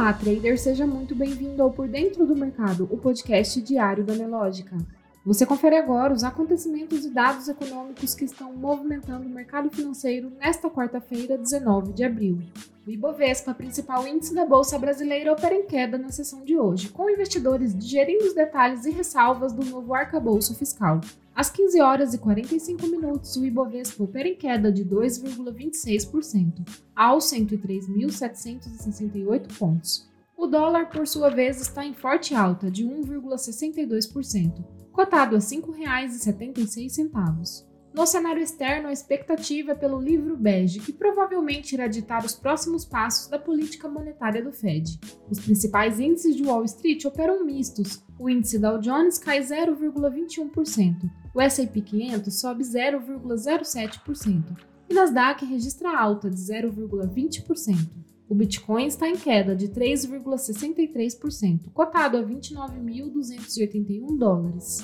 Olá, trader, seja muito bem-vindo ao Por Dentro do Mercado, o podcast diário da Nelógica. Você confere agora os acontecimentos e dados econômicos que estão movimentando o mercado financeiro nesta quarta-feira, 19 de abril. O Ibovespa, principal índice da Bolsa Brasileira, opera em queda na sessão de hoje, com investidores digerindo os detalhes e ressalvas do novo arcabouço fiscal. Às 15 horas e 45 minutos, o Ibovespa opera em queda de 2,26%, aos 103.768 pontos. O dólar, por sua vez, está em forte alta de 1,62%, cotado a R$ 5,76. No cenário externo, a expectativa é pelo livro bege, que provavelmente irá ditar os próximos passos da política monetária do Fed. Os principais índices de Wall Street operam mistos. O índice Dow Jones cai 0,21%, o S&P 500 sobe 0,07% e Nasdaq registra alta de 0,20%. O Bitcoin está em queda de 3,63%, cotado a 29.281 dólares.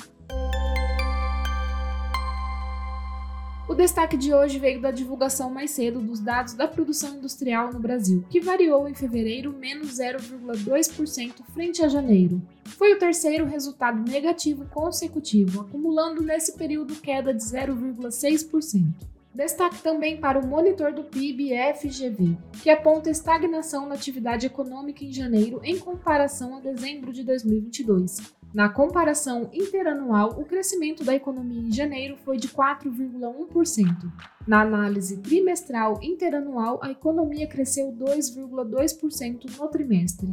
Destaque de hoje veio da divulgação mais cedo dos dados da produção industrial no Brasil, que variou em fevereiro menos 0,2% frente a janeiro. Foi o terceiro resultado negativo consecutivo, acumulando nesse período queda de 0,6%. Destaque também para o monitor do PIB FGV, que aponta estagnação na atividade econômica em janeiro em comparação a dezembro de 2022, na comparação interanual, o crescimento da economia em janeiro foi de 4,1%. Na análise trimestral interanual, a economia cresceu 2,2% no trimestre.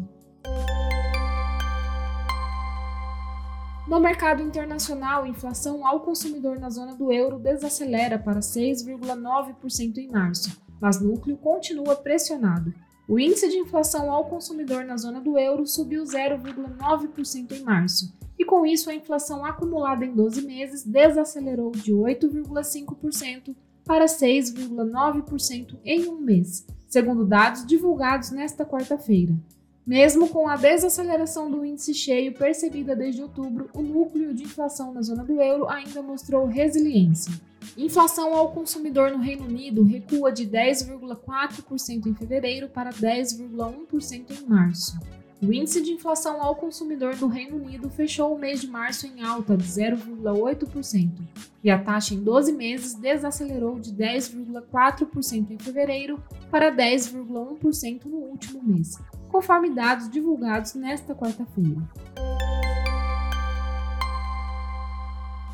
No mercado internacional, a inflação ao consumidor na zona do euro desacelera para 6,9% em março, mas núcleo continua pressionado. O índice de inflação ao consumidor na zona do euro subiu 0,9% em março, e com isso a inflação acumulada em 12 meses desacelerou de 8,5% para 6,9% em um mês, segundo dados divulgados nesta quarta-feira. Mesmo com a desaceleração do índice cheio percebida desde outubro, o núcleo de inflação na zona do euro ainda mostrou resiliência. Inflação ao consumidor no Reino Unido recua de 10,4% em fevereiro para 10,1% em março. O índice de inflação ao consumidor do Reino Unido fechou o mês de março em alta de 0,8% e a taxa em 12 meses desacelerou de 10,4% em fevereiro para 10,1% no último mês, conforme dados divulgados nesta quarta-feira.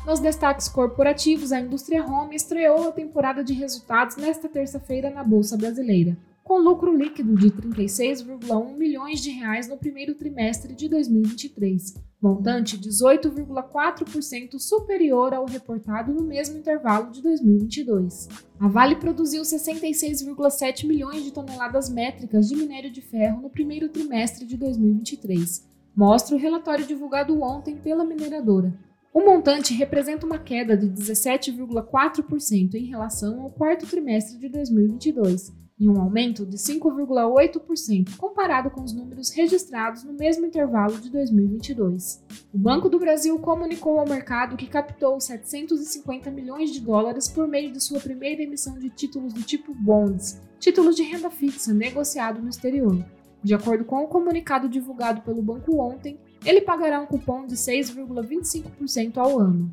Nos destaques corporativos, a indústria home estreou a temporada de resultados nesta terça-feira na Bolsa Brasileira, com lucro líquido de 36,1 milhões de reais no primeiro trimestre de 2023, montante 18,4% superior ao reportado no mesmo intervalo de 2022. A Vale produziu 66,7 milhões de toneladas métricas de minério de ferro no primeiro trimestre de 2023, mostra o relatório divulgado ontem pela mineradora o montante representa uma queda de 17,4% em relação ao quarto trimestre de 2022 e um aumento de 5,8% comparado com os números registrados no mesmo intervalo de 2022. O Banco do Brasil comunicou ao mercado que captou 750 milhões de dólares por meio de sua primeira emissão de títulos do tipo bonds, títulos de renda fixa negociado no exterior. De acordo com o comunicado divulgado pelo banco ontem, ele pagará um cupom de 6,25% ao ano.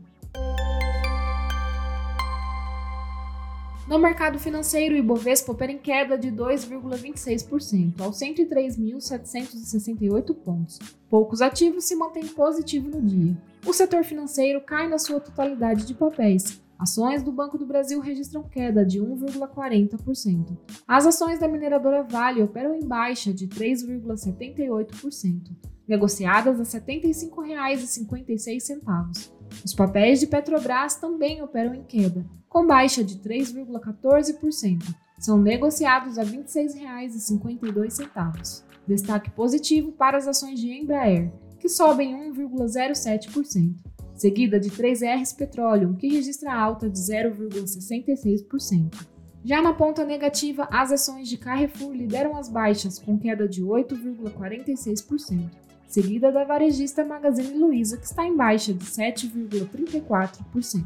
No mercado financeiro, o Ibovespa opera em queda de 2,26%, aos 103.768 pontos. Poucos ativos se mantêm positivo no dia. O setor financeiro cai na sua totalidade de papéis. Ações do Banco do Brasil registram queda de 1,40%. As ações da mineradora Vale operam em baixa de 3,78% negociadas a R$ 75,56. Os papéis de Petrobras também operam em queda, com baixa de 3,14%. São negociados a R$ 26,52. Destaque positivo para as ações de Embraer, que sobem 1,07%, seguida de 3Rs Petroleum, que registra alta de 0,66%. Já na ponta negativa, as ações de Carrefour lideram as baixas, com queda de 8,46% seguida da varejista Magazine Luiza, que está em baixa de 7,34%.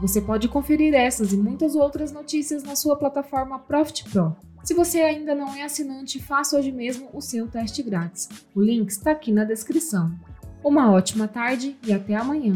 Você pode conferir essas e muitas outras notícias na sua plataforma Profit Pro. Se você ainda não é assinante, faça hoje mesmo o seu teste grátis. O link está aqui na descrição. Uma ótima tarde e até amanhã.